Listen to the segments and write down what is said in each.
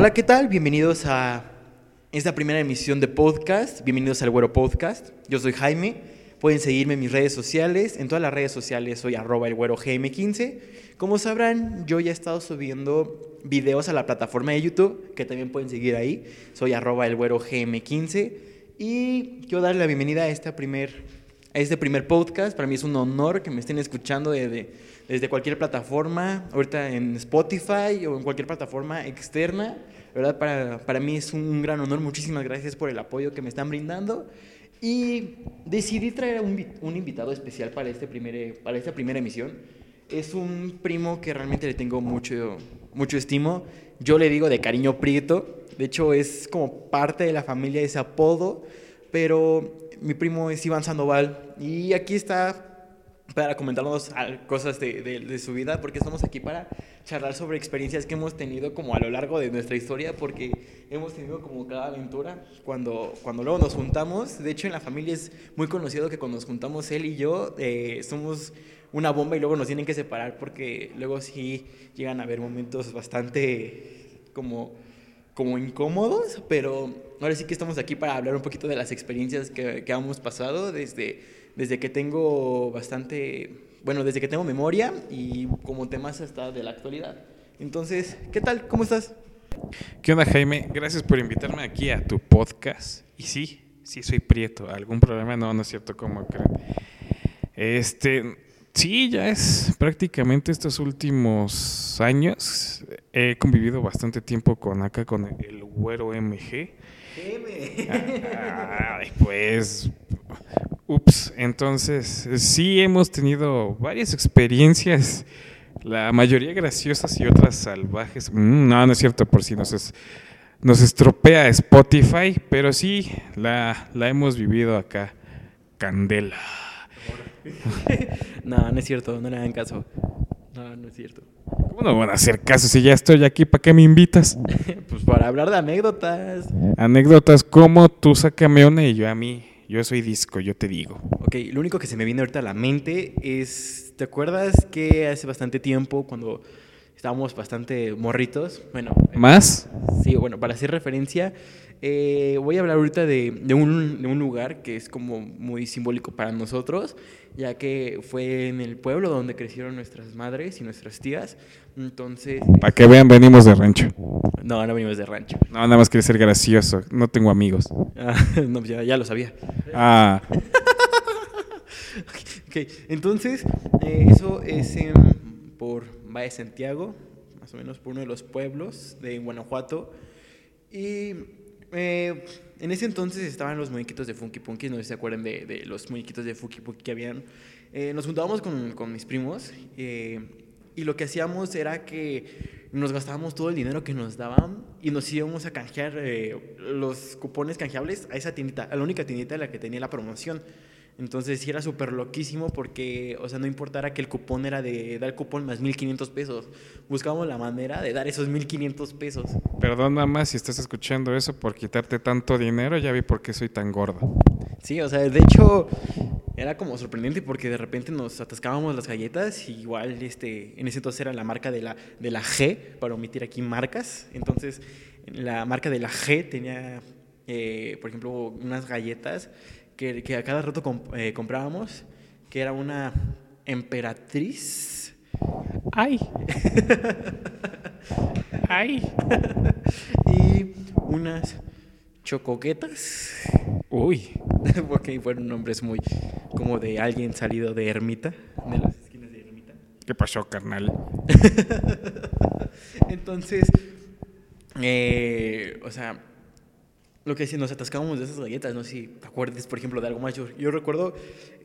Hola, ¿qué tal? Bienvenidos a esta primera emisión de podcast. Bienvenidos al Güero Podcast. Yo soy Jaime. Pueden seguirme en mis redes sociales. En todas las redes sociales soy arroba el güero GM15. Como sabrán, yo ya he estado subiendo videos a la plataforma de YouTube, que también pueden seguir ahí. Soy arroba el güero GM15. Y quiero darle la bienvenida a, esta primer, a este primer podcast. Para mí es un honor que me estén escuchando desde, desde cualquier plataforma, ahorita en Spotify o en cualquier plataforma externa. ¿verdad? Para, para mí es un gran honor. Muchísimas gracias por el apoyo que me están brindando. Y decidí traer un, un invitado especial para, este primer, para esta primera emisión. Es un primo que realmente le tengo mucho, mucho estimo. Yo le digo de cariño Prieto. De hecho, es como parte de la familia ese apodo. Pero mi primo es Iván Sandoval. Y aquí está para comentarnos cosas de, su vida, porque estamos aquí para charlar sobre experiencias que hemos tenido como a lo largo de nuestra historia, porque hemos tenido como cada aventura cuando, cuando luego nos juntamos. De hecho, en la familia es muy conocido que cuando nos juntamos él y yo, eh, somos una bomba y luego nos tienen que separar, porque luego sí llegan a haber momentos bastante como, como incómodos, pero ahora sí que estamos aquí para hablar un poquito de las experiencias que, que hemos pasado desde desde que tengo bastante, bueno, desde que tengo memoria y como temas hasta de la actualidad. Entonces, ¿qué tal? ¿Cómo estás? ¿Qué onda, Jaime? Gracias por invitarme aquí a tu podcast. Y sí, sí soy prieto. ¿Algún problema? No, no es cierto, como creen. Este, sí, ya es prácticamente estos últimos años. He convivido bastante tiempo con acá, con el güero MG. Ay, pues Ups, entonces sí hemos tenido varias experiencias, la mayoría graciosas y otras salvajes. Mm, no, no es cierto, por si nos, es, nos estropea Spotify, pero sí la, la hemos vivido acá. Candela. no, no es cierto, no le hagan caso. No, no es cierto. ¿Cómo no van a hacer caso si ya estoy aquí? ¿Para qué me invitas? pues para hablar de anécdotas. Anécdotas como tú sácame una y yo a mí. Yo soy disco, yo te digo. Ok, lo único que se me viene ahorita a la mente es, ¿te acuerdas que hace bastante tiempo cuando estábamos bastante morritos? Bueno. ¿Más? Sí, bueno, para hacer referencia, eh, voy a hablar ahorita de, de, un, de, un, lugar que es como muy simbólico para nosotros, ya que fue en el pueblo donde crecieron nuestras madres y nuestras tías. Entonces... Para que vean, venimos de rancho. No, no venimos de rancho. No, nada más quería ser gracioso. No tengo amigos. Ah, no, ya, ya, lo sabía. Ah. ok, entonces, eh, eso es eh, por Valle Santiago, más o menos por uno de los pueblos de Guanajuato. Y eh, en ese entonces estaban los muñequitos de Funky Punky, no sé si se acuerdan de, los muñequitos de Funky Punky que habían. Eh, nos juntábamos con, mis primos eh, y lo que hacíamos era que nos gastábamos todo el dinero que nos daban y nos íbamos a canjear los cupones canjeables a esa tiendita, a la única tiendita de la que tenía la promoción. Entonces sí era súper loquísimo porque, o sea, no importara que el cupón era de dar cupón más 1500 pesos. Buscábamos la manera de dar esos 1500 pesos. Perdón más si estás escuchando eso por quitarte tanto dinero, ya vi por qué soy tan gordo. Sí, o sea, de hecho era como sorprendente porque de repente nos atascábamos las galletas y igual este, en ese entonces era la marca de la, de la G, para omitir aquí marcas. Entonces la marca de la G tenía, eh, por ejemplo, unas galletas que, que, a cada rato comp eh, comprábamos, que era una emperatriz. ¡Ay! ¡Ay! y unas chocoquetas. Uy. Porque fueron nombres muy como de alguien salido de ermita, de las esquinas de ermita. ¿Qué pasó, carnal? Entonces, eh, o sea, lo que nos atascábamos de esas galletas, no sé si te acuerdas, por ejemplo, de algo más. Yo, recuerdo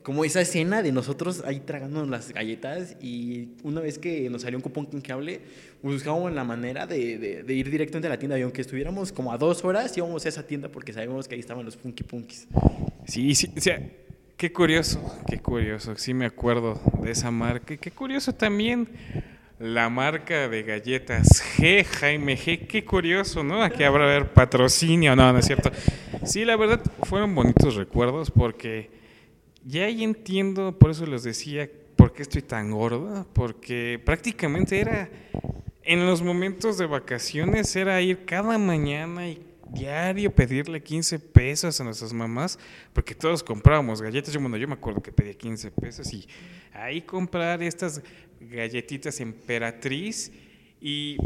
como esa escena de nosotros ahí tragando las galletas y una vez que nos salió un cupón canjeable, buscábamos la manera de, ir directamente a la tienda y aunque estuviéramos como a dos horas, íbamos a esa tienda porque sabíamos que ahí estaban los Funky Punkies. Sí, sí, o sea, qué curioso, qué curioso, sí me acuerdo de esa marca qué curioso también la marca de galletas G, Jaime G. Qué curioso, ¿no? Aquí habrá patrocinio, no, no es cierto. Sí, la verdad fueron bonitos recuerdos porque ya ahí entiendo, por eso les decía, por qué estoy tan gordo, porque prácticamente era en los momentos de vacaciones era ir cada mañana y diario pedirle 15 pesos a nuestras mamás, porque todos comprábamos galletas. Yo, bueno, yo me acuerdo que pedía 15 pesos y ahí comprar estas galletitas emperatriz y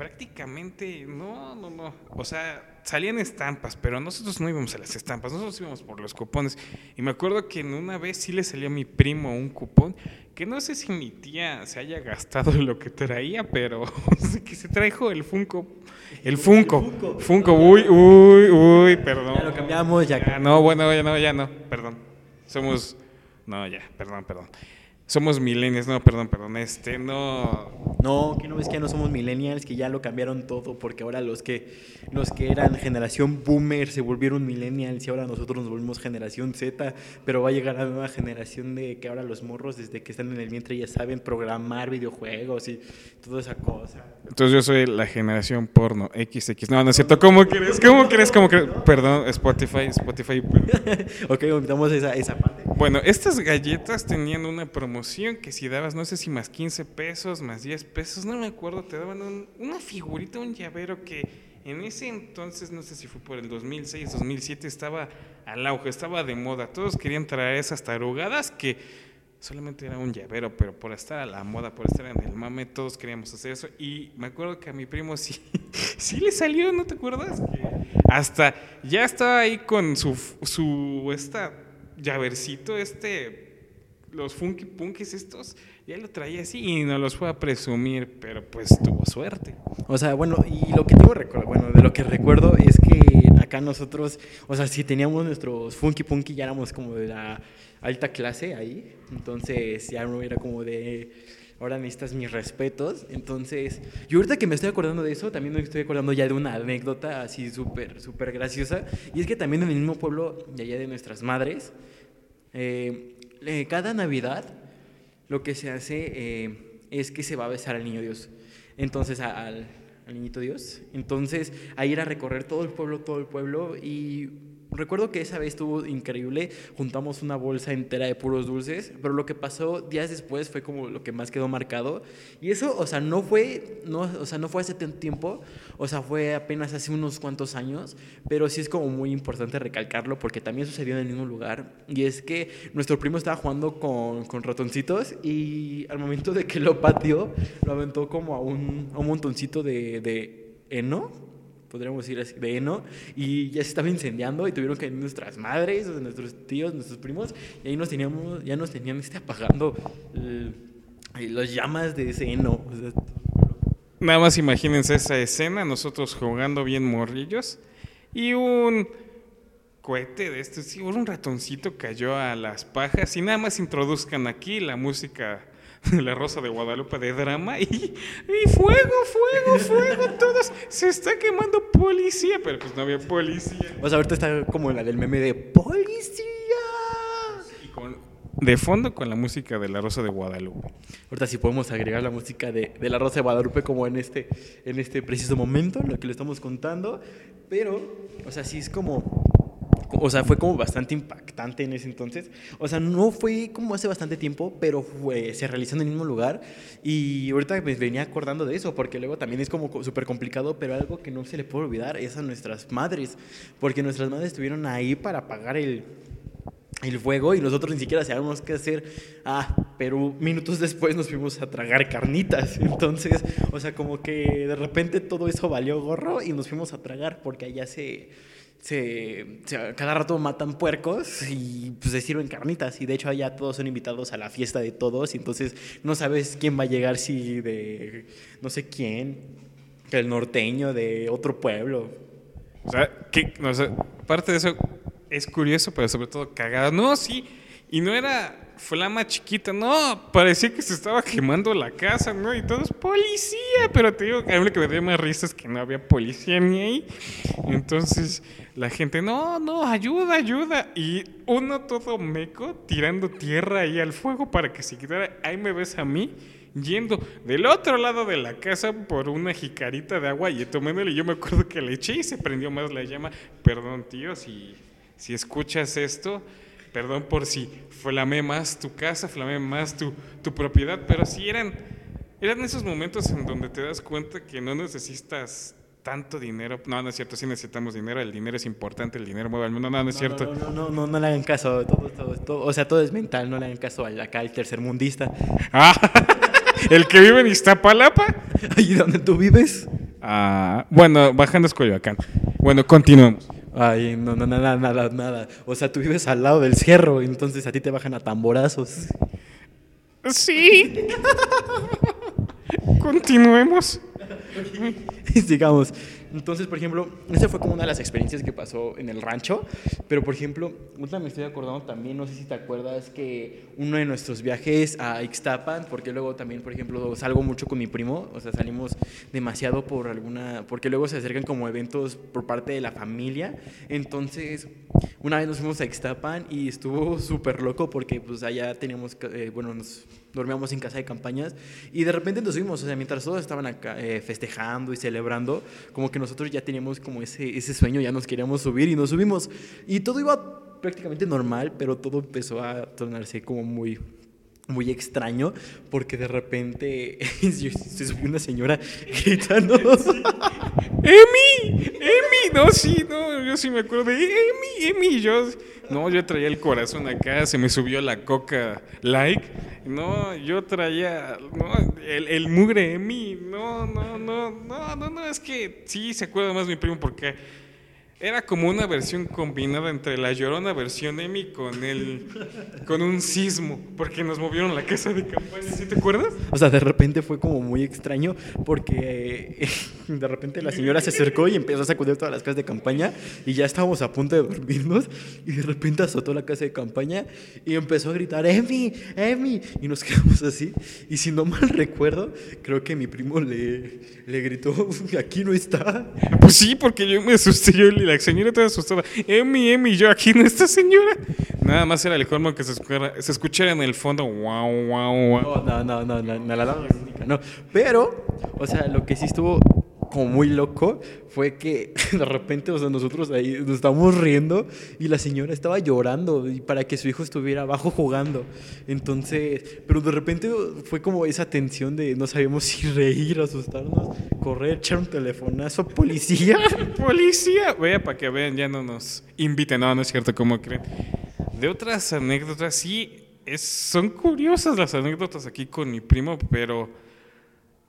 prácticamente, no, no, no. O sea, salían estampas, pero nosotros no íbamos a las estampas, nosotros íbamos por los cupones. Y me acuerdo que en una vez sí le salió a mi primo un cupón, que no sé si mi tía se haya gastado lo que traía, pero que se trajo el Funko. El Funko. Funko, uy, uy, uy, perdón. Ya lo cambiamos, ya. ya no, bueno, ya no, ya no, perdón. Somos. No, ya, perdón, perdón. Somos millennials, no, perdón, perdón, este, no... No, que no ves que ya no somos millennials, que ya lo cambiaron todo, porque ahora los que, los que eran generación boomer se volvieron millennials y ahora nosotros nos volvimos generación Z, pero va a llegar la nueva generación de que ahora los morros desde que están en el vientre ya saben programar videojuegos y toda esa cosa. Entonces yo soy la generación porno XX. No, no es cierto, ¿cómo crees? ¿Cómo crees? ¿Cómo crees? Perdón, Spotify, Spotify. ok, omitamos esa, esa parte. Bueno, estas galletas tenían una promoción que si dabas, no sé si más 15 pesos, más 10 pesos, no me acuerdo, te daban una figurita, un llavero que en ese entonces, no sé si fue por el 2006, 2007, estaba al auge, estaba de moda. Todos querían traer esas tarugadas que solamente era un llavero, pero por estar a la moda, por estar en el mame, todos queríamos hacer eso. Y me acuerdo que a mi primo sí, sí le salió, ¿no te acuerdas? hasta ya estaba ahí con su, su esta llavercito, este los funky punkis estos, ya lo traía así y no los fue a presumir, pero pues tuvo suerte. O sea, bueno, y lo que tengo bueno, de lo que recuerdo es que acá nosotros, o sea, si teníamos nuestros funky punky ya éramos como de la alta clase ahí, entonces ya no era como de ahora necesitas mis respetos. Entonces, yo ahorita que me estoy acordando de eso, también me estoy acordando ya de una anécdota así súper, súper graciosa. Y es que también en el mismo pueblo de allá de nuestras madres, eh, eh, cada Navidad lo que se hace eh, es que se va a besar al niño Dios. Entonces, al, al niñito Dios. Entonces, a ir a recorrer todo el pueblo, todo el pueblo y Recuerdo que esa vez estuvo increíble, juntamos una bolsa entera de puros dulces, pero lo que pasó días después fue como lo que más quedó marcado. Y eso, o sea, no fue, no, o sea, no fue hace tiempo, o sea, fue apenas hace unos cuantos años, pero sí es como muy importante recalcarlo porque también sucedió en el mismo lugar. Y es que nuestro primo estaba jugando con, con ratoncitos y al momento de que lo pateó, lo aventó como a un, un montoncito de, de heno podríamos decir así, de heno, y ya se estaba incendiando y tuvieron que ir nuestras madres, nuestros tíos, nuestros primos, y ahí nos teníamos, ya nos tenían este, apagando las llamas de ese heno. Nada más imagínense esa escena, nosotros jugando bien morrillos, y un cohete de estos, sí, un ratoncito cayó a las pajas, y nada más introduzcan aquí la música La Rosa de Guadalupe de drama y, y fuego, fuego, fuego, todos se está quemando policía, pero pues no había policía. O sea, ahorita está como la del meme de policía. Y con, de fondo con la música de La Rosa de Guadalupe. Ahorita sí podemos agregar la música de, de La Rosa de Guadalupe como en este, en este preciso momento, lo que le estamos contando, pero, o sea, sí es como o sea, fue como bastante impactante en ese entonces. O sea, no fue como hace bastante tiempo, pero fue, se realizó en el mismo lugar. Y ahorita me venía acordando de eso, porque luego también es como súper complicado, pero algo que no se le puede olvidar es a nuestras madres, porque nuestras madres estuvieron ahí para apagar el, el fuego y nosotros ni siquiera sabíamos qué hacer. Ah, pero minutos después nos fuimos a tragar carnitas. Entonces, o sea, como que de repente todo eso valió gorro y nos fuimos a tragar porque allá se se, cada rato matan puercos y pues se sirven carnitas y de hecho allá todos son invitados a la fiesta de todos y entonces no sabes quién va a llegar si de no sé quién, el norteño de otro pueblo. O sea, que, parte de eso es curioso, pero sobre todo cagado. No, sí, y no era flama chiquita, no, parecía que se estaba quemando la casa, ¿no? Y todos, policía, pero te digo, a mí que me dio más risa que no había policía ni ahí. Entonces la gente, no, no, ayuda, ayuda. Y uno todo meco tirando tierra ahí al fuego para que se quitara. Ahí me ves a mí yendo del otro lado de la casa por una jicarita de agua y tomándole. Yo me acuerdo que le eché y se prendió más la llama. Perdón, tío, si, si escuchas esto Perdón por si flamé más tu casa, flamé más tu, tu propiedad, pero si eran Eran esos momentos en donde te das cuenta que no necesitas tanto dinero. No, no es cierto, sí necesitamos dinero. El dinero es importante, el dinero mueve al mundo. No, no es cierto. No, no, no, no, no le hagan caso. Todo, todo, todo, o sea, todo es mental. No le hagan caso al, acá al tercermundista. Ah, el que vive en Iztapalapa. ¿Y dónde tú vives? Ah, bueno, bajando es Coyoacán. Bueno, continuamos. Ay, no, no, nada, nada, nada. O sea, tú vives al lado del cerro, entonces a ti te bajan a tamborazos. Sí. Continuemos. Sigamos. Entonces, por ejemplo, esa fue como una de las experiencias que pasó en el rancho. Pero, por ejemplo, otra me estoy acordando también, no sé si te acuerdas, que uno de nuestros viajes a Ixtapan, porque luego también, por ejemplo, salgo mucho con mi primo, o sea, salimos demasiado por alguna, porque luego se acercan como eventos por parte de la familia. Entonces, una vez nos fuimos a Ixtapan y estuvo súper loco porque pues allá teníamos, eh, bueno, nos dormíamos en casa de campañas y de repente nos subimos, o sea, mientras todos estaban acá eh, festejando y celebrando, como que nosotros ya teníamos como ese, ese sueño, ya nos queríamos subir y nos subimos. Y todo iba prácticamente normal, pero todo empezó a tornarse como muy muy extraño porque de repente se subió una señora gritando ¡Emi! ¡Emi! No, sí, no, yo sí me acuerdo de ¡Emi! ¡Emi! Yo, no, yo traía el corazón acá, se me subió la coca like. No, yo traía no, el, el mugre Emi. No, no, no, no, no, no, es que sí se acuerda más mi primo porque era como una versión combinada entre la llorona versión Emi con el con un sismo, porque nos movieron la casa de campaña, ¿sí te acuerdas? O sea, de repente fue como muy extraño porque eh, de repente la señora se acercó y empezó a sacudir todas las casas de campaña y ya estábamos a punto de dormirnos y de repente azotó la casa de campaña y empezó a gritar Emi, Emi y nos quedamos así y si no mal recuerdo, creo que mi primo le, le gritó, aquí no está. Pues sí, porque yo me asusté, yo le la señora toda asustada. Emi, Emi, yo aquí no está señora. Nada más era el colmo que se escuchara, se escuchara en el fondo. Wow, wow, wow. No, no, no, no, no, la alarma sísmica, no. Pero, o sea, lo que sí estuvo como muy loco fue que de repente, o sea, nosotros ahí nos estábamos riendo y la señora estaba llorando y para que su hijo estuviera abajo jugando. Entonces, pero de repente fue como esa tensión de no sabíamos si reír, asustarnos, correr, echar un telefonazo, policía. Policía, vea para que vean, ya no nos inviten, no, no es cierto, como creen. De otras anécdotas, sí, es, son curiosas las anécdotas aquí con mi primo, pero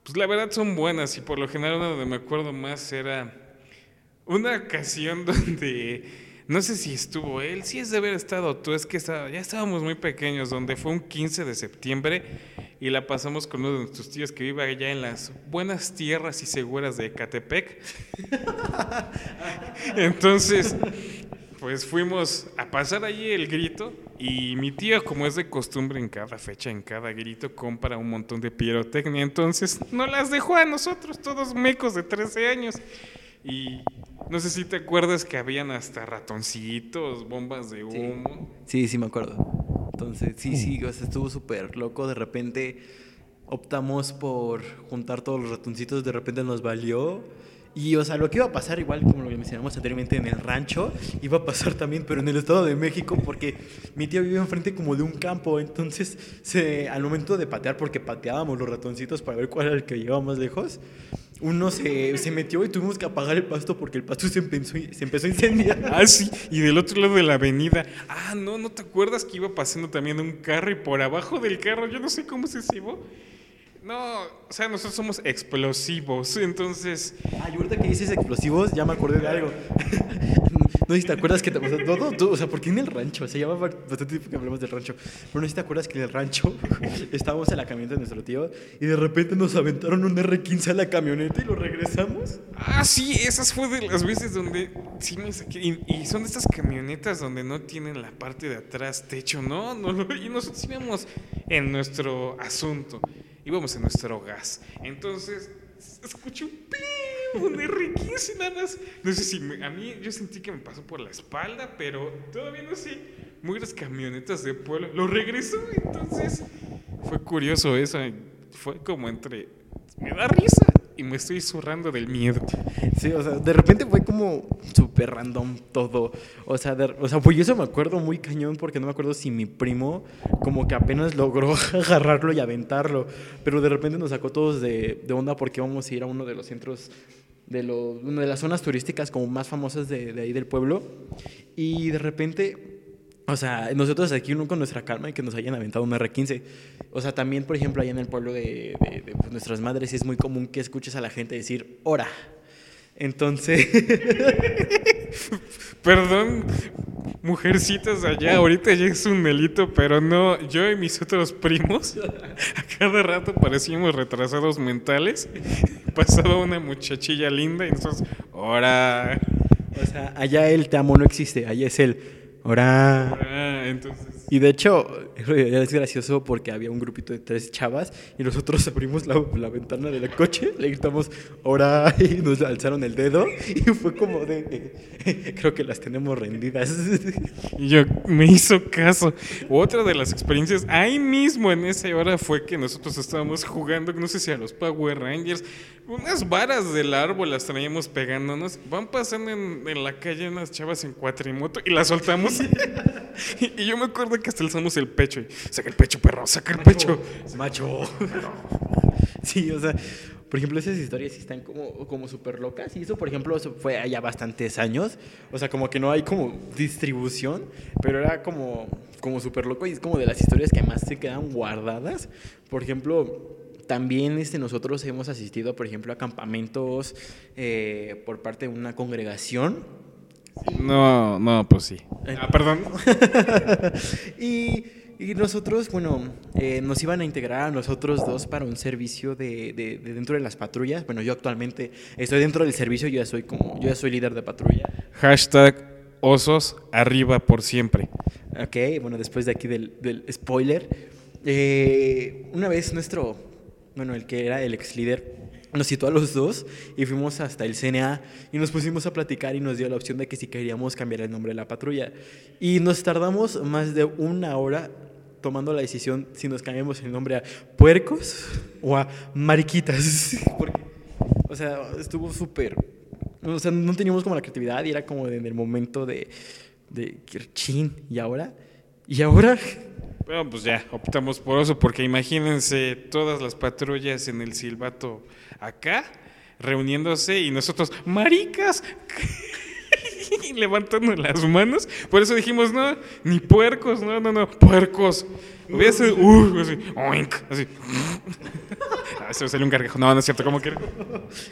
pues la verdad son buenas y por lo general una donde me acuerdo más era una ocasión donde no sé si estuvo él, sí es de haber estado tú, es que estaba, ya estábamos muy pequeños, donde fue un 15 de septiembre y la pasamos con uno de nuestros tíos que vive allá en las buenas tierras y seguras de Ecatepec. Entonces, pues fuimos a pasar allí el grito y mi tío, como es de costumbre en cada fecha, en cada grito, compra un montón de pirotecnia. Entonces no las dejó a nosotros, todos mecos de 13 años. Y no sé si te acuerdas que habían hasta ratoncitos, bombas de humo. Sí, sí, me acuerdo. Entonces, sí, sí, o sea, estuvo súper loco. De repente optamos por juntar todos los ratoncitos, de repente nos valió. Y, o sea, lo que iba a pasar, igual como lo mencionamos anteriormente en el rancho, iba a pasar también, pero en el Estado de México, porque mi tío vive enfrente como de un campo. Entonces, se, al momento de patear, porque pateábamos los ratoncitos para ver cuál era el que llegaba más lejos, uno se, se metió y tuvimos que apagar el pasto porque el pasto se empezó, se empezó a incendiar. Ah, sí, y del otro lado de la avenida. Ah, no, ¿no te acuerdas que iba pasando también un carro y por abajo del carro, yo no sé cómo se cibó? No, o sea, nosotros somos explosivos, entonces... Ay, ahorita que dices explosivos, ya me acordé de algo. no sé si te acuerdas que... O sea, todo, todo, o sea, porque en el rancho, o sea, ya va bastante tiempo que hablamos del rancho, pero no sé si te acuerdas que en el rancho estábamos en la camioneta de nuestro tío y de repente nos aventaron un R15 a la camioneta y lo regresamos. Ah, sí, esas fue de las veces donde sí me saqué. Y, y son de estas camionetas donde no tienen la parte de atrás techo, ¿no? no y nosotros íbamos en nuestro asunto íbamos en nuestro gas. Entonces, escuché un pim, un R15 nada más. No sé si me, a mí yo sentí que me pasó por la espalda, pero todavía no sé. Muy las camionetas de pueblo. Lo regresó, entonces fue curioso eso. Fue como entre. Me da risa y me estoy zurrando del miedo. Sí, o sea, de repente fue como súper random todo. O sea, de- o sea, pues yo eso me acuerdo muy cañón porque no me acuerdo si mi primo como que apenas logró agarrarlo y aventarlo. Pero de repente nos sacó todos de, de onda porque íbamos a ir a uno de los centros, de, los, una de las zonas turísticas como más famosas de, de ahí del pueblo. Y de repente o sea, nosotros aquí uno con nuestra calma y que nos hayan aventado un R15. O sea, también, por ejemplo, allá en el pueblo de, de- de, pues, nuestras madres es muy común que escuches a la gente decir hora. Entonces, Perdón, mujercitas allá, ahorita ya es un delito, pero no, yo y mis otros primos, a cada rato parecíamos retrasados mentales. Pasaba una muchachilla linda y nosotros, ¡hora! o sea, allá el te amo no existe, allá es el hora. Ah, Y de hecho, es gracioso porque había un grupito de tres chavas y nosotros abrimos la, la ventana del coche, le gritamos hora y nos alzaron el dedo y fue como de, creo que las tenemos rendidas. y yo me hizo caso. Otra de las experiencias, ahí mismo en esa hora fue que nosotros estábamos jugando, no sé si a los Power Rangers, unas varas del árbol las traíamos pegándonos. Van pasando en, en la calle unas chavas en cuatrimoto y las soltamos. y yo me acuerdo que hasta alzamos el pecho y saca el pecho, perro, saca el pecho. Macho. Sí, o sea, por ejemplo, esas historias están como, como súper locas. Y eso, por ejemplo, eso fue allá bastantes años. O sea, como que no hay como distribución, pero era como, como súper loco y es como de las historias que más se quedan guardadas. Por ejemplo, también este, nosotros hemos asistido, por ejemplo, a campamentos eh, por parte de una congregación. No, no, pues sí. Ah, perdón. y, y nosotros, bueno, eh, nos iban a integrar a nosotros dos para un servicio de, de- de dentro de las patrullas. Bueno, yo actualmente estoy dentro del servicio, yo ya soy como, yo ya soy líder de patrulla. Hashtag osos arriba por siempre. Ok, bueno, después de aquí del, del spoiler. eh, una vez nuestro, bueno, el que era el ex líder, nos citó a los dos y fuimos hasta el CNA y nos pusimos a platicar y nos dio la opción de que si queríamos cambiar el nombre de la patrulla. Y nos tardamos más de una hora tomando la decisión si nos cambiamos el nombre a puercos o a mariquitas. Porque, o sea, estuvo súper... O sea, no teníamos como la creatividad y era como en el momento de, de chin, ¿y ahora? ¿Y ahora? Bueno, pues ya, optamos por eso, porque imagínense todas las patrullas en el silbato acá, reuniéndose y nosotros, maricas, y levantando las manos. Por eso dijimos, no, ni puercos, no, no, no, puercos. Hubiera sido, uh, así, oink, así. Ah, se me salió un gargajo. No, no es cierto, ¿cómo que?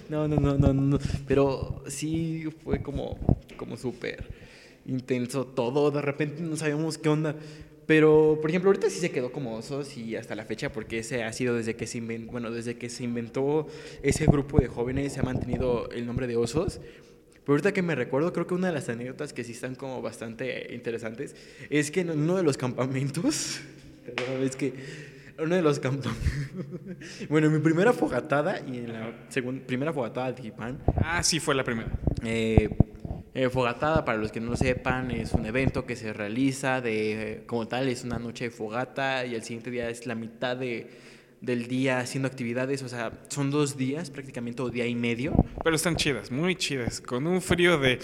No, no, no, no, no. Pero sí fue como, como súper intenso todo. De repente no sabíamos qué onda. Pero, por ejemplo, ahorita sí se quedó como osos y hasta la fecha, porque ese ha sido desde que se inventó, bueno, desde que se inventó ese grupo de jóvenes, se ha mantenido el nombre de osos. Pero ahorita que me recuerdo, creo que una de las anécdotas que sí están como bastante interesantes es que en uno de los campamentos, es que uno de los campamentos, bueno, en mi primera fogatada y en la segunda, primera fogatada de Iván, Ah, sí, fue la primera. eh, eh, fogatada, para los que no lo sepan, es un evento que se realiza de, como tal, es una noche de fogata y el siguiente día es la mitad de, del día haciendo actividades, o sea, son dos días, prácticamente, o día y medio. Pero están chidas, muy chidas, con un frío de...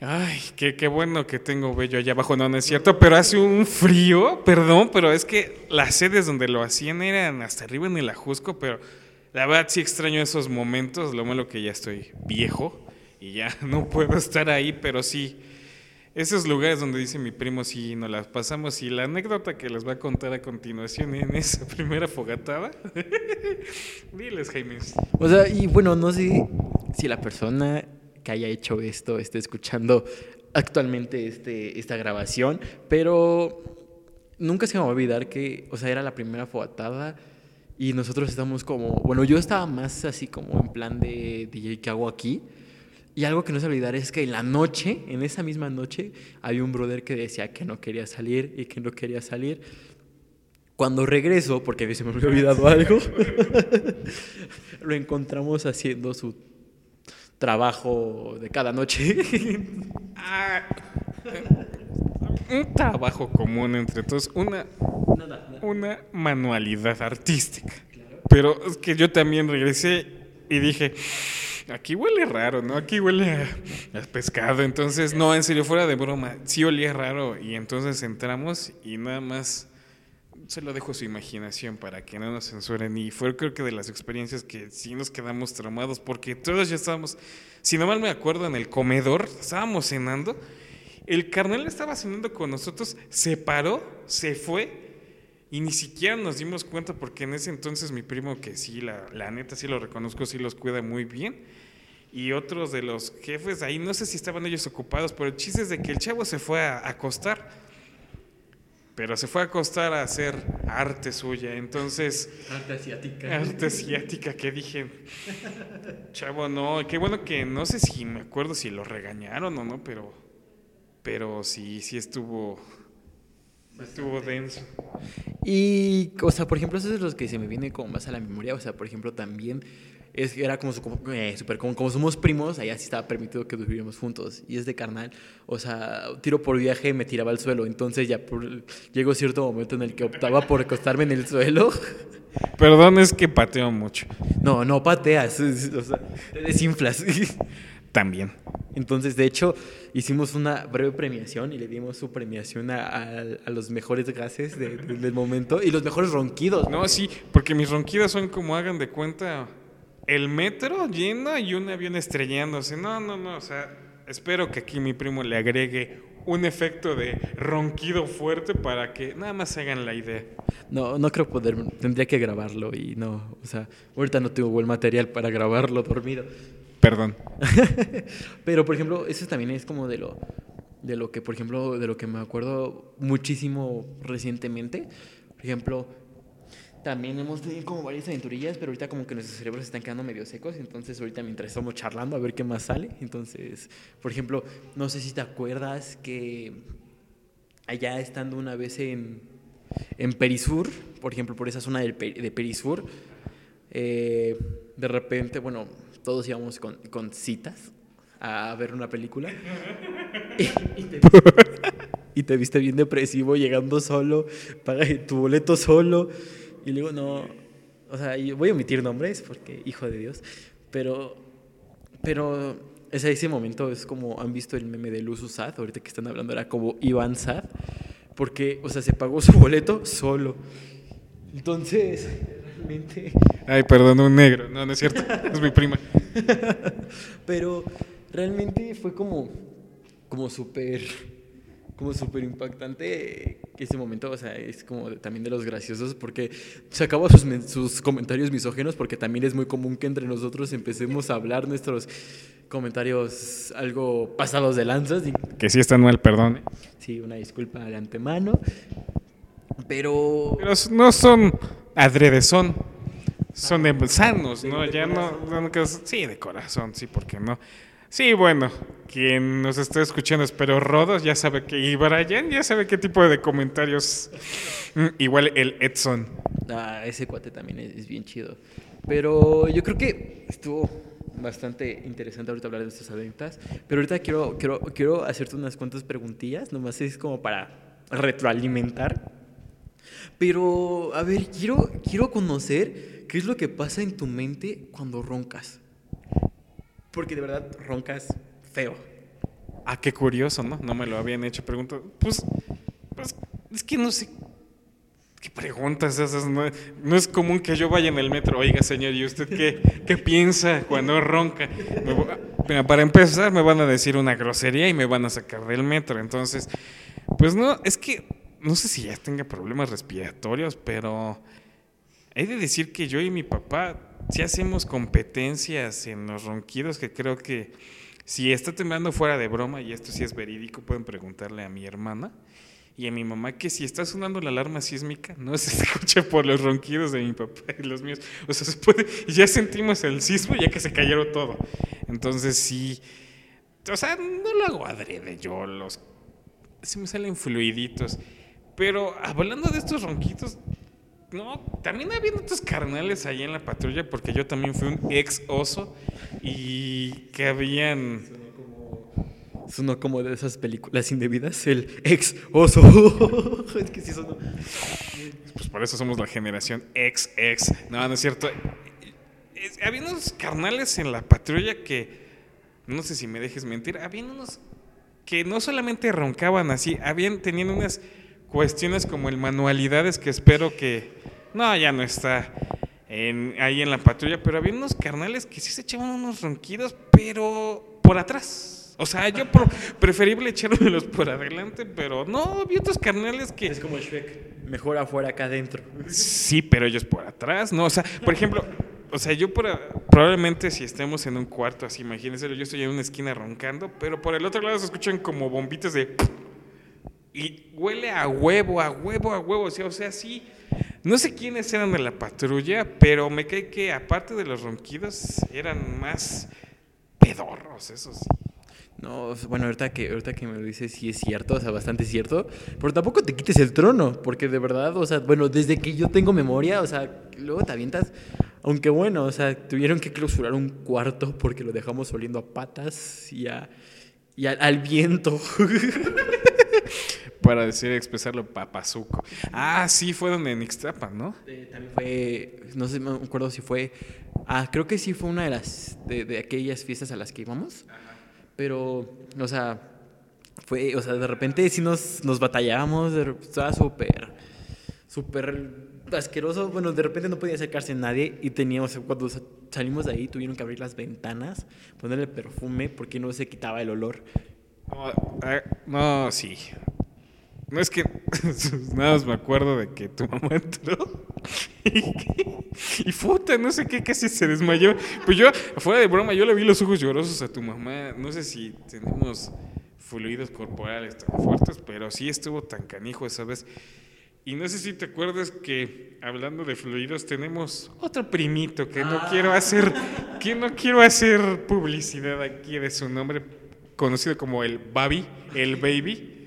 Ay, qué, qué bueno que tengo vello allá abajo, no, no es cierto, pero hace un frío, perdón, pero es que las sedes donde lo hacían eran hasta arriba en el Ajusco, pero la verdad sí extraño esos momentos, lo malo que ya estoy viejo y ya no puedo estar ahí, pero sí, esos lugares donde dice mi primo, sí, nos las pasamos y la anécdota que les va a contar a continuación en esa primera fogatada, diles, Jaime. O sea, y bueno, no sé si la persona que haya hecho esto esté escuchando actualmente este, esta grabación, pero nunca se me va a olvidar que, o sea, era la primera fogatada y nosotros estamos como, bueno, yo estaba más así como en plan de DJ, ¿qué hago aquí? Y algo que no se olvidar es que en la noche, en esa misma noche, había un brother que decía que no quería salir y que no quería salir. Cuando regreso, porque a mí se me había olvidado algo, lo encontramos haciendo su trabajo de cada noche. Ah, un trabajo común entre todos, una, una manualidad artística. Pero es que yo también regresé y dije, aquí huele raro, ¿no? Aquí huele a, pescado. Entonces, no, en serio, fuera de broma, sí olía raro. Y entonces entramos y nada más se lo dejo a su imaginación para que no nos censuren. Y fue creo que de las experiencias que sí nos quedamos traumados porque todos ya estábamos, si no mal me acuerdo, en el comedor, estábamos cenando. El carnal estaba cenando con nosotros, se paró, se fue y ni siquiera nos dimos cuenta porque en ese entonces mi primo, que sí, la, la neta sí lo reconozco, sí los cuida muy bien. Y otros de los jefes ahí, no sé si estaban ellos ocupados, pero el chiste es de que el chavo se fue a acostar pero se fue a acostar a hacer arte suya. Entonces. Arte asiática. Arte asiática, que dije. Chavo, no. Qué bueno que no sé si me acuerdo si lo regañaron o no, pero. Pero sí, sí estuvo. Estuvo denso. Y, o sea, por ejemplo, eso es lo que se me viene como más a la memoria. O sea, por ejemplo, también es era como eh, súper como, como somos primos, allá sí estaba permitido que durmiéramos juntos. Y es de carnal, o sea, tiro por viaje me tiraba al suelo. Entonces ya por, llegó cierto momento en el que optaba por acostarme en el suelo. Perdón, es que pateo mucho. No, no pateas, o sea, te desinflas. También. Entonces, de hecho, hicimos una breve premiación y le dimos su premiación a, a, a los mejores gases de, de, del momento y los mejores ronquidos. No, sí, porque mis ronquidos son como hagan de cuenta el metro lleno y un avión estrellándose. No, no, no, o sea, espero que aquí mi primo le agregue un efecto de ronquido fuerte para que nada más se hagan la idea. No, no creo poder, tendría que grabarlo y no, o sea, ahorita no tengo buen material para grabarlo dormido. Perdón. Pero, por ejemplo, eso también es como de lo, de lo que, por ejemplo, de lo que me acuerdo muchísimo recientemente. Por ejemplo, también hemos tenido como varias aventurillas, pero ahorita como que nuestros cerebros están quedando medio secos, entonces ahorita mientras estamos charlando a ver qué más sale. Entonces, por ejemplo, no sé si te acuerdas que allá estando una vez en, en Perisur, por ejemplo, por esa zona de, Perisur, eh, de repente, bueno, todos íbamos con, con citas a ver una película. Y, y, te, y, te, viste bien depresivo llegando solo, paga tu boleto solo. Y luego no, o sea, voy a omitir nombres porque hijo de Dios, pero, pero ese, ese momento es como han visto el meme de Luz Sad, ahorita que están hablando era como Iván Sad, porque, o sea, se pagó su boleto solo. Entonces, realmente... Ay, perdón, un negro. No, no es cierto. es mi prima. Pero realmente fue como, como súper como súper impactante ese momento, o sea, es como también de los graciosos porque se acabó sus, sus comentarios misógenos porque también es muy común que entre nosotros empecemos a hablar nuestros comentarios algo pasados de lanzas. Y, que sí están mal, perdón. Sí, una disculpa de antemano, pero... Pero no son adrede, son, son de sanos, ¿no? De, de ya no, no, sí, de corazón, sí, porque no. Sí, bueno, quien nos está escuchando, espero Rodos, ya sabe que. Y Brian ya sabe qué tipo de comentarios. Igual el Edson. Ah, ese cuate también es, es, bien chido. Pero yo creo que estuvo bastante interesante ahorita hablar de estas anécdotas. Pero ahorita quiero, quiero, quiero hacerte unas cuantas preguntillas, nomás es como para retroalimentar. Pero, a ver, quiero, quiero conocer qué es lo que pasa en tu mente cuando roncas. Porque de verdad roncas feo. Ah, qué curioso, ¿no? No me lo habían hecho. Pregunto, pues, pues es que no sé. ¿Qué preguntas esas? No, no, es común que yo vaya en el metro. Oiga, señor, ¿y usted qué, qué piensa cuando ronca? Me, para empezar, me van a decir una grosería y me van a sacar del metro. Entonces, pues no, es que no sé si ya tenga problemas respiratorios, pero he de decir que yo y mi papá si hacemos competencias en los ronquidos que creo que si está temblando fuera de broma, y esto sí es verídico, pueden preguntarle a mi hermana y a mi mamá que si está sonando la alarma sísmica, no se escucha por los ronquidos de mi papá y los míos. O sea, se puede, ya sentimos el sismo ya que se cayeron todo. Entonces sí, o sea, no lo hago adrede yo, los, se me salen fluiditos. Pero hablando de estos ronquitos, no, también había otros carnales ahí en la patrulla porque yo también fui un ex oso y que habían... Sonó como de esas películas indebidas, el ex oso. es que sí Pues por eso somos la generación ex ex. No, no es cierto. había unos carnales en la patrulla que, no sé si me dejes mentir, había unos que no solamente roncaban así, habían, tenían unas cuestiones como el manualidades que espero que, no, ya no está en- ahí en la patrulla, pero había unos carnales que sí se echaban unos ronquidos, pero por atrás. O sea, yo por- preferible echármelos por adelante, pero no, había otros carnales que... Es como el Shrek. Mejor afuera que adentro. Sí, pero ellos por atrás, ¿no? O sea, por ejemplo, o sea, yo por, a- probablemente si estemos en un cuarto así, imagínense, yo estoy en una esquina roncando, pero por el otro lado se escuchan como bombitas de... Y huele a huevo, a huevo, a huevo, o sea, o sea, sí. No sé quiénes eran de la patrulla, pero me cae que aparte de los ronquidos, eran más pedorros, eso sí. No, bueno, ahorita que, ahorita que me lo dices, sí es cierto, o sea, bastante cierto. Pero tampoco te quites el trono, porque de verdad, o sea, bueno, desde que yo tengo memoria, o sea, luego te avientas. Aunque bueno, o sea, tuvieron que clausurar un cuarto porque lo dejamos oliendo a patas y, a, y a- al viento. Para decir, expresarlo, papazuco. Ah, sí, fue donde en Ixtapa, ¿no? Eh, también fue, no sé, no me acuerdo si fue, ah, creo que sí fue una de las, de, de aquellas fiestas a las que íbamos, pero, o sea, fue, o sea, de repente sí nos, nos batallábamos, estaba súper, súper asqueroso, bueno, de repente no podía acercarse nadie y teníamos, cuando sa- salimos de ahí tuvieron que abrir las ventanas, ponerle perfume porque no se quitaba el olor. No, ah, no, sí. No es que nada más me acuerdo de que tu mamá entró y, y puta, no sé qué, casi se desmayó. Pues yo, fuera de broma, yo le vi los ojos llorosos a tu mamá. No sé si tenemos fluidos corporales tan fuertes, pero sí estuvo tan canijo esa vez. Y no sé si te acuerdas que hablando de fluidos tenemos otro primito que no quiero hacer, que no quiero hacer publicidad aquí de su nombre, conocido como el Babi, el Baby.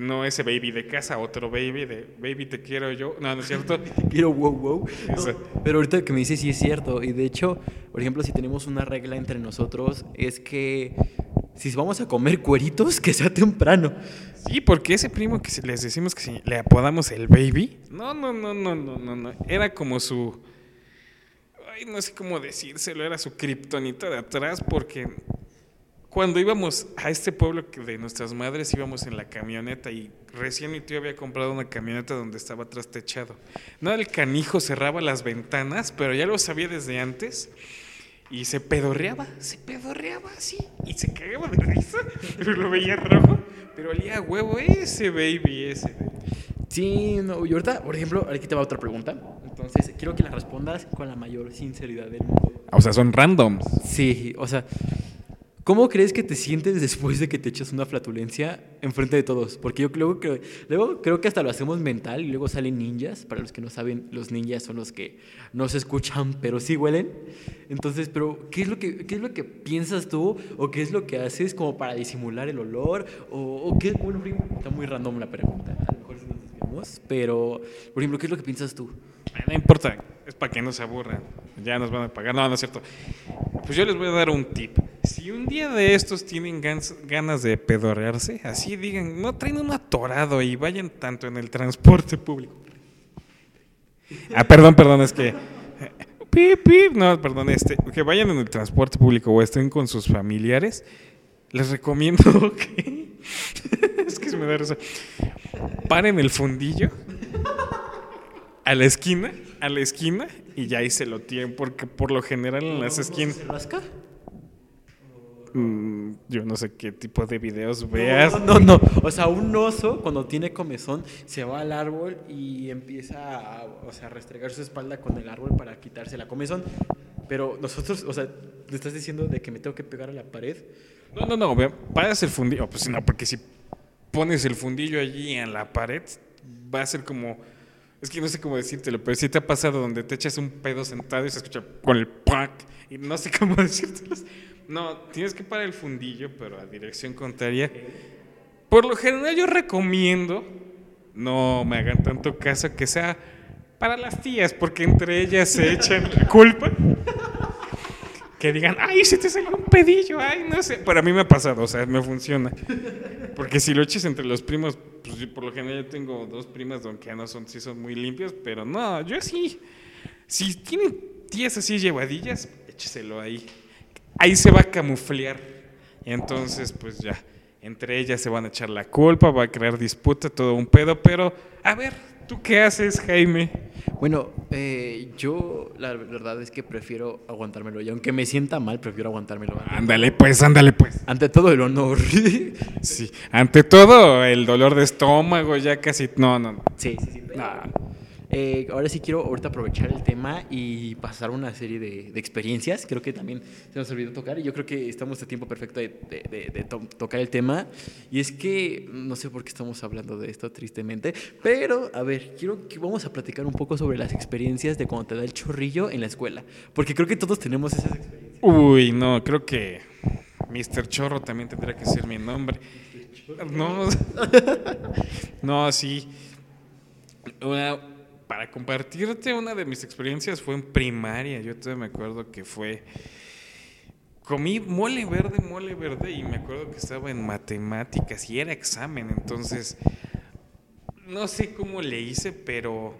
No ese baby de casa, otro baby de baby te quiero yo. No, no es cierto. Quiero wow wow. No, pero ahorita que me dices sí es cierto. Y de hecho, por ejemplo, si tenemos una regla entre nosotros, es que si vamos a comer cueritos, que sea temprano. Sí, porque ese primo que les decimos que se- le apodamos el baby. No, no, no, no, no, no, no. Era como su. Ay, no sé cómo decírselo, era su kriptonita de atrás, porque cuando íbamos a este pueblo de nuestras madres íbamos en la camioneta y recién mi tío había comprado una camioneta donde estaba atrás techado. No, el canijo cerraba las ventanas, pero ya lo sabía desde antes. Y se pedorreaba, se pedorreaba así. Y se cagaba de risa, pero lo veía rojo. Pero olía a huevo ese baby, ese. Sí, no, y ahorita, por ejemplo, aquí te va otra pregunta. Entonces, quiero que la respondas con la mayor sinceridad del mundo. O sea, son randoms. Sí, o sea, ¿cómo crees que te sientes después de que te echas una flatulencia enfrente de todos? Porque yo creo, luego creo que hasta lo hacemos mental y luego salen ninjas. Para los que no saben, los ninjas son los que no se escuchan, pero sí huelen. Entonces, pero ¿qué es lo que, qué es lo que piensas tú o qué es lo que haces como para disimular el olor? O, o qué, bueno, está muy random la pregunta. A lo mejor nos desviamos, pero, por ejemplo, ¿qué es lo que piensas tú? No importa, es para que no se aburran. Ya nos van a pagar. No, no es cierto. Pues yo les voy a dar un tip. Si un día de estos tienen gans- ganas de pedorrearse, así digan, no traen un atorado y vayan tanto en el transporte público. Ah, perdón, perdón, es que. Pip, pip, no, perdón, este, que vayan en el transporte público o estén con sus familiares, les recomiendo que. es que se me da risa. Paren el fundillo a la esquina, a la esquina, y ya ahí se lo tienen, porque por lo general en las esquinas. ¿Se rasca? Mm, yo no sé qué tipo de videos veas. No, no, no. O sea, un oso cuando tiene comezón se va al árbol y empieza a, o sea, a restregar su espalda con el árbol para quitarse la comezón. Pero nosotros, o sea, le estás diciendo de que me tengo que pegar a la pared. No, no, no, paras el fundillo. Pues no, porque si pones el fundillo allí en la pared, va a ser como. Es que no sé cómo decírtelo, pero si te ha pasado donde te echas un pedo sentado y se escucha con el pack y no sé cómo decírtelo. No, tienes que parar el fundillo, pero a dirección contraria. Por lo general, yo recomiendo no me hagan tanto caso que sea para las tías, porque entre ellas se echan la culpa que digan, ay, se te salió un pedillo, ay, no sé. Pero a mí me ha pasado, o sea, me funciona. Porque si lo eches entre los primos, pues por lo general yo tengo dos primas, aunque no son, sí son muy limpios, pero no, yo sí. Si tienen tías así llevadillas, écheselo ahí. Ahí se va a camuflear. Entonces, pues ya, entre ellas se van a echar la culpa, va a crear disputa, todo un pedo, pero a ver, ¿tú qué haces, Jaime? Bueno, eh, yo la verdad es que prefiero aguantármelo. Y aunque me sienta mal, prefiero aguantármelo. Ándale, pues, ándale, pues. Ante todo el honor. sí, ante todo el dolor de estómago, ya casi. No, no, no. Sí, sí, sí. Eh, ahora sí quiero ahorita aprovechar el tema y pasar una serie de, experiencias. Creo que también se nos olvidó tocar y yo creo que estamos a tiempo perfecto de, tocar el tema. Y es que no sé por qué estamos hablando de esto tristemente, pero a ver, quiero que vamos a platicar un poco sobre las experiencias de cuando te da el chorrillo en la escuela, porque creo que todos tenemos esas experiencias. Uy, no, creo que Mr. Chorro también tendrá que ser mi nombre. No, no, sí. Una, para compartirte una de mis experiencias fue en primaria. Yo todavía me acuerdo que fue. Comí mole verde, mole verde, y me acuerdo que estaba en matemáticas y era examen. Entonces, no sé cómo le hice, pero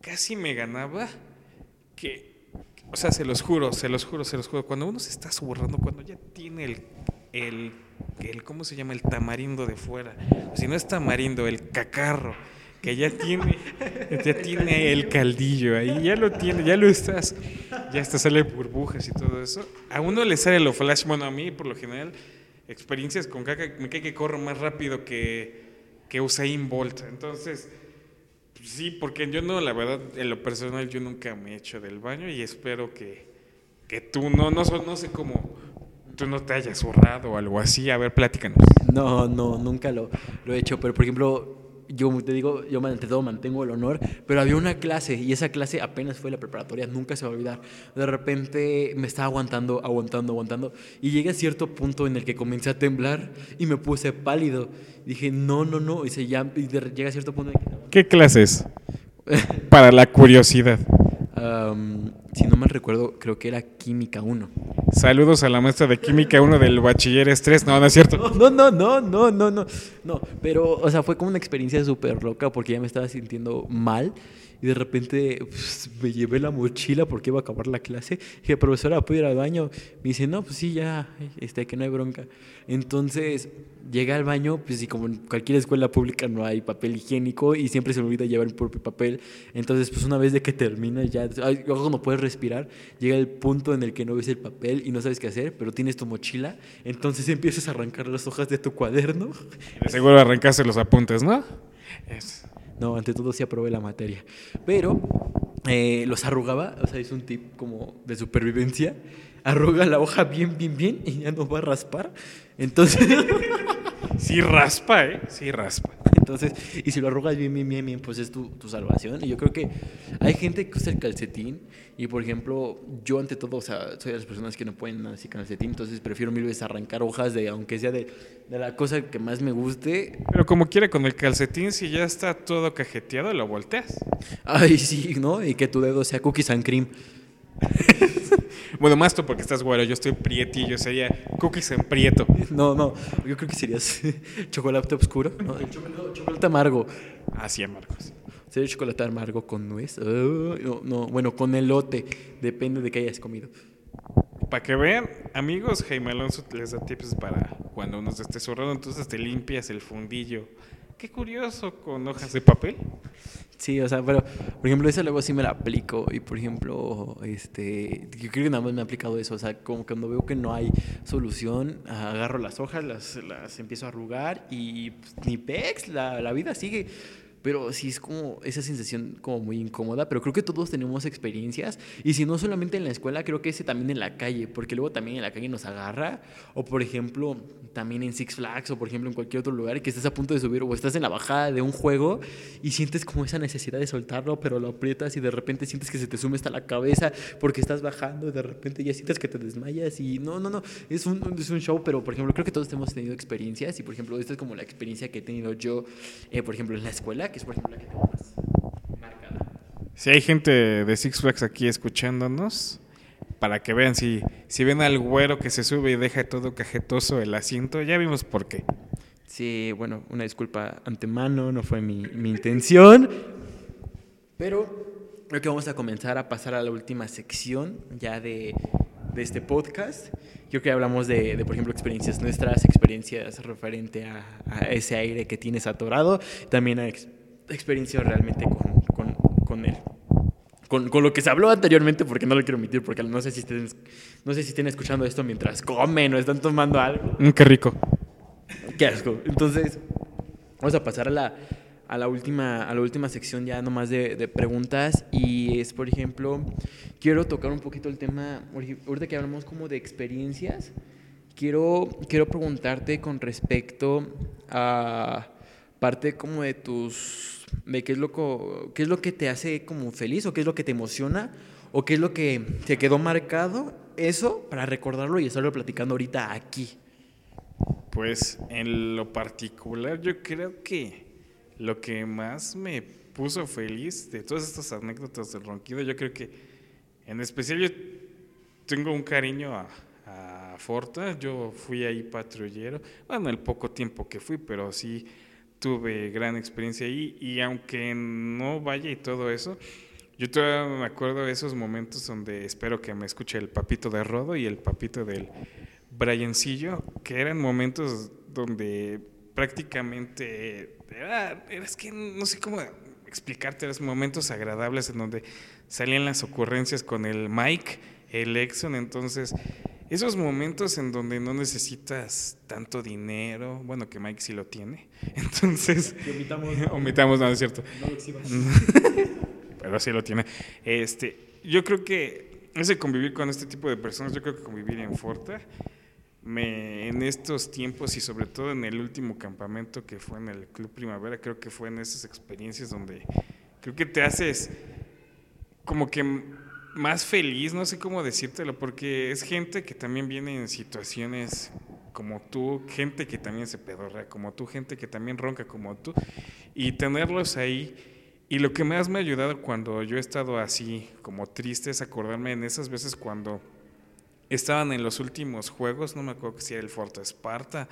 casi me ganaba. Que, o sea, se los juro, se los juro, se los juro. Cuando uno se está suborrando, cuando ya tiene el, el, el ¿cómo se llama? El tamarindo de fuera. si no es tamarindo, el cacarro que ya tiene, ya tiene el caldillo ahí, ya lo tiene, ya lo estás, ya está sale burbujas y todo eso. A uno le sale lo flash, bueno, a mí por lo general, experiencias con caca, me cae que corro más rápido que, que Usain Bolt. Entonces, sí, porque yo no, la verdad, en lo personal, yo nunca me he hecho del baño y espero que, que tú no, no, no sé cómo, tú no te hayas zurrado o algo así. A ver, pláticanos. No, no, nunca lo, lo he hecho, pero por ejemplo, yo te digo, yo ante todo mantengo el honor, pero había una clase y esa clase apenas fue la preparatoria, nunca se va a olvidar. De repente me estaba aguantando, aguantando, aguantando y llegué a cierto punto en el que comencé a temblar y me puse pálido. Dije, no, no, no, y, se ya, y llega a cierto punto en que... ¿Qué clases? Para la curiosidad si no mal recuerdo, creo que era Química 1. Saludos a la maestra de Química 1 del Bachiller Estrés. No, no es cierto. No, no, no, no, no, no. No, pero, o sea, fue como una experiencia súper loca porque ya me estaba sintiendo mal y de repente pues, me llevé la mochila porque iba a acabar la clase. Dije, profesora, ¿puedo ir al baño? Me dice, no, pues sí, ya, este, que no hay bronca. Entonces llegué al baño, pues y como en cualquier escuela pública no hay papel higiénico y siempre se me olvida llevar el propio papel. Entonces, pues una vez de que terminas ya, luego no puedes respirar, llega el punto en el que no ves el papel y no sabes qué hacer, pero tienes tu mochila. Entonces empiezas a arrancar las hojas de tu cuaderno. seguro arrancaste los apuntes, ¿no? Es. No, ante todo sí aprobé la materia. Pero eh, los arrugaba, o sea, es un tip como de supervivencia. Arruga la hoja bien, bien, bien y ya no va a raspar. Entonces. sí raspa, ¿eh? Sí raspa. Entonces, y si lo arrugas bien, bien, bien, bien, pues es tu, tu, salvación. Y yo creo que hay gente que usa el calcetín. Y por ejemplo, yo ante todo, o sea, soy de las personas que no pueden así calcetín. Entonces prefiero mil veces arrancar hojas de, aunque sea de, de la cosa que más me guste. Pero como quiere con el calcetín, si ya está todo cajeteado, lo volteas. Ay, sí, ¿no? Y que tu dedo sea cookies and cream. bueno, más tú porque estás güero, yo estoy prietillo, sería cookies en prieto. No, no, yo creo que serías chocolate oscuro, ¿no? chocolate amargo. Ah, sí, amargo. Sería chocolate amargo con nuez. no, no, bueno, con elote, depende de qué hayas comido. Para que vean, amigos, Jaime Alonso les da tips para cuando uno esté zurrando, entonces te limpias el fundillo. Qué curioso, con hojas de papel. Sí, o sea, pero por ejemplo, esa luego sí me la aplico y por ejemplo, este, yo creo que nada más me ha aplicado eso, o sea, como cuando veo que no hay solución, agarro las hojas, las, las empiezo a arrugar y pues, ni pex, la, la vida sigue. Pero sí es como esa sensación como muy incómoda, pero creo que todos tenemos experiencias y si no solamente en la escuela, creo que ese también en la calle, porque luego también en la calle nos agarra o por ejemplo también en Six Flags o por ejemplo en cualquier otro lugar que estés a punto de subir o estás en la bajada de un juego y sientes como esa necesidad de soltarlo, pero lo aprietas y de repente sientes que se te sume hasta la cabeza porque estás bajando y de repente ya sientes que te desmayas y no, no, no, es un, es un show, pero por ejemplo creo que todos hemos tenido experiencias y por ejemplo esta es como la experiencia que he tenido yo, eh, por ejemplo en la escuela que es por ejemplo la que tengo más marcada. Si hay gente de Six Flags aquí escuchándonos, para que vean si, si ven al güero que se sube y deja todo cajetoso el asiento, ya vimos por qué. Sí, bueno, una disculpa antemano, no fue mi, mi intención. Pero creo que vamos a comenzar a pasar a la última sección ya de, de este podcast. Creo que hablamos de, de, por ejemplo, experiencias nuestras, experiencias referente a, a ese aire que tienes atorado, también a ex, experiencias realmente con, con, con él. Con, con, lo que se habló anteriormente, porque no lo quiero omitir, porque no sé si estén, no sé si estén escuchando esto mientras comen o están tomando algo. Mm, qué rico. Qué asco. Entonces, vamos a pasar a la, a la última, a la última sección ya nomás de, de, preguntas y es, por ejemplo, quiero tocar un poquito el tema, ahorita que hablamos como de experiencias, quiero, quiero preguntarte con respecto a parte como de tus, de qué es, lo, qué es lo que te hace como feliz o qué es lo que te emociona o qué es lo que te quedó marcado, eso para recordarlo y estarlo platicando ahorita aquí. Pues en lo particular yo creo que lo que más me puso feliz de todas estas anécdotas del ronquido, yo creo que en especial yo tengo un cariño a, a Forta, yo fui ahí patrullero, bueno, el poco tiempo que fui, pero sí tuve gran experiencia ahí y aunque no vaya y todo eso, yo todavía me acuerdo de esos momentos donde espero que me escuche el papito de Rodo y el papito del Briancillo, que eran momentos donde prácticamente era, es que no sé cómo explicarte, eran momentos agradables en donde salían las ocurrencias con el Mike, el Exxon, entonces esos momentos en donde no necesitas tanto dinero, bueno, que Mike sí lo tiene, entonces... omitamos, no, omitamos, no, es cierto. No lo exhibas. Pero sí lo tiene. Este, yo creo que ese convivir con este tipo de personas, yo creo que convivir en Forta, me, en estos tiempos y sobre todo en el último campamento que fue en el Club Primavera, creo que fue en esas experiencias donde creo que te haces como que más feliz, no sé cómo decírtelo, porque es gente que también viene en situaciones como tú, gente que también se pedorrea como tú, gente que también ronca como tú, y tenerlos ahí. Y lo que más me ha ayudado cuando yo he estado así, como triste, es acordarme en esas veces cuando estaban en los últimos juegos, no me acuerdo si era el Forte Esparta,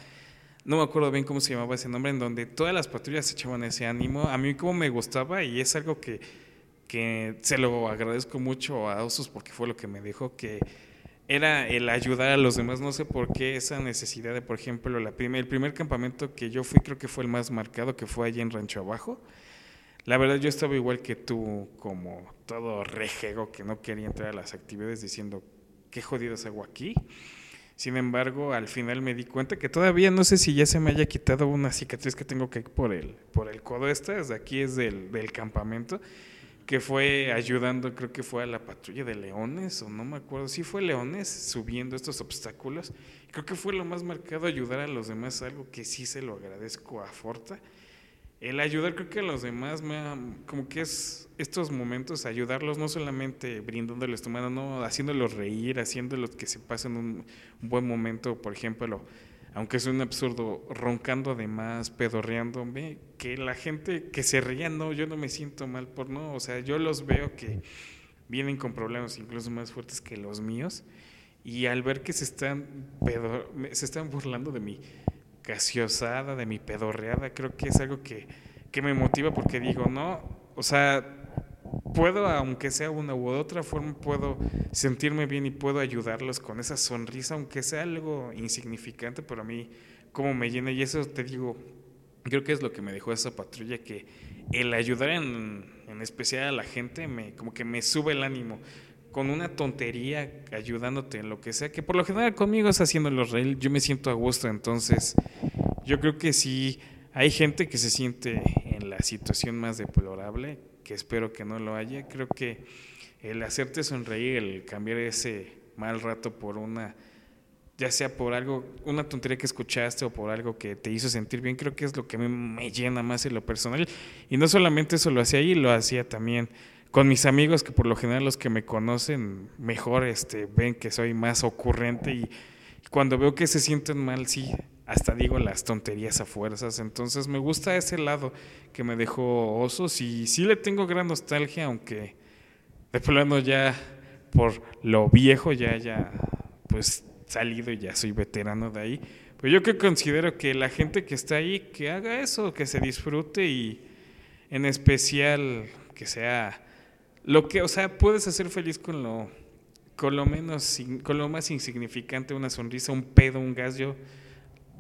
no me acuerdo bien cómo se llamaba ese nombre, en donde todas las patrullas echaban ese ánimo. A mí como me gustaba y es algo que, que se lo agradezco mucho a Osos porque fue lo que me dijo, que era el ayudar a los demás. No sé por qué esa necesidad de, por ejemplo, el primer campamento que yo fui creo que fue el más marcado, que fue allí en Rancho Abajo. La verdad yo estaba igual que tú, como todo rejego que no quería entrar a las actividades diciendo, qué jodidos hago aquí. Sin embargo, al final me di cuenta que todavía no sé si ya se me haya quitado una cicatriz que tengo que por el, por el codo esta, desde aquí es del, del campamento, que fue ayudando, creo que fue a la patrulla de leones, o no me acuerdo, sí fue leones subiendo estos obstáculos. Creo que fue lo más marcado ayudar a los demás, algo que sí se lo agradezco a Forta el ayudar creo que a los demás me como que es estos momentos ayudarlos no solamente brindándoles tu mano no haciéndolos reír haciéndolos que se pasen un buen momento por ejemplo aunque es un absurdo roncando además pedorreándome que la gente que se ría no yo no me siento mal por no o sea yo los veo que vienen con problemas incluso más fuertes que los míos y al ver que se están se están burlando de mí gaseosada, de mi pedorreada, creo que es algo que, que, me motiva porque digo, no, o sea, puedo, aunque sea una u otra forma, puedo sentirme bien y puedo ayudarlos con esa sonrisa, aunque sea algo insignificante, pero a mí como me llena. Y eso te digo, creo que es lo que me dejó esa patrulla, que el ayudar en, en especial a la gente, me, como que me sube el ánimo. Con una tontería ayudándote en lo que sea, que por lo general conmigo es haciéndolo reír, yo me siento a gusto, entonces yo creo que sí hay gente que se siente en la situación más deplorable, que espero que no lo haya, creo que el hacerte sonreír, el cambiar ese mal rato por una ya sea por algo, una tontería que escuchaste o por algo que te hizo sentir bien, creo que es lo que me, me llena más en lo personal. Y no solamente eso lo hacía ahí, lo hacía también con mis amigos que por lo general los que me conocen mejor este ven que soy más ocurrente y cuando veo que se sienten mal sí hasta digo las tonterías a fuerzas entonces me gusta ese lado que me dejó osos y sí le tengo gran nostalgia aunque de plano ya por lo viejo ya ya pues salido y ya soy veterano de ahí pues yo que considero que la gente que está ahí que haga eso que se disfrute y en especial que sea lo que, o sea, puedes hacer feliz con lo, con lo menos, con lo más insignificante, una sonrisa, un pedo, un gas. Yo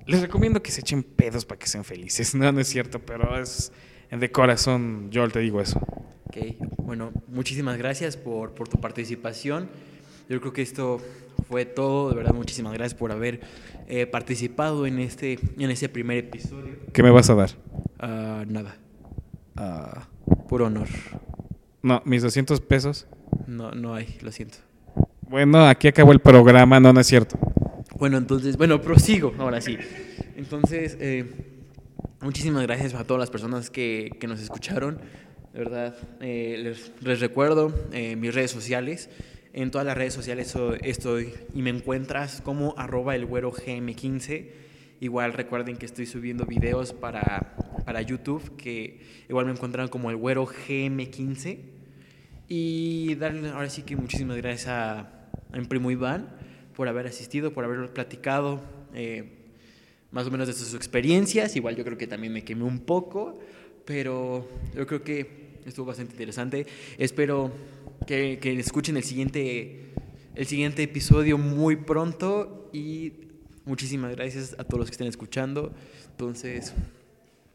les recomiendo que se echen pedos para que sean felices. No, no es cierto, pero es de corazón, yo te digo eso. Ok, bueno, muchísimas gracias por, por tu participación. Yo creo que esto fue todo, de verdad, muchísimas gracias por haber eh, participado en este, en ese primer episodio. ¿Qué me vas a dar? Ah, nada. Uh, por honor. No, mis 200 pesos. No, no hay, lo siento. Bueno, aquí acabó el programa, no, no es cierto. Bueno, entonces, bueno, prosigo, ahora sí. Entonces, eh, muchísimas gracias a todas las personas que, que nos escucharon. De verdad, eh, les, les, recuerdo eh, mis redes sociales. En todas las redes sociales estoy y me encuentras como arroba el güero gm15. Igual recuerden que estoy subiendo videos para, para YouTube, que igual me encuentran como el güero gm15. Y darle ahora sí que muchísimas gracias a, a primo Iván por haber asistido, por haber platicado eh, más o menos de sus experiencias. Igual yo creo que también me quemé un poco, pero yo creo que estuvo bastante interesante. Espero que, que escuchen el siguiente, el siguiente episodio muy pronto y muchísimas gracias a todos los que estén escuchando. Entonces,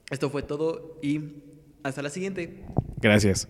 esto fue todo y hasta la siguiente. Gracias.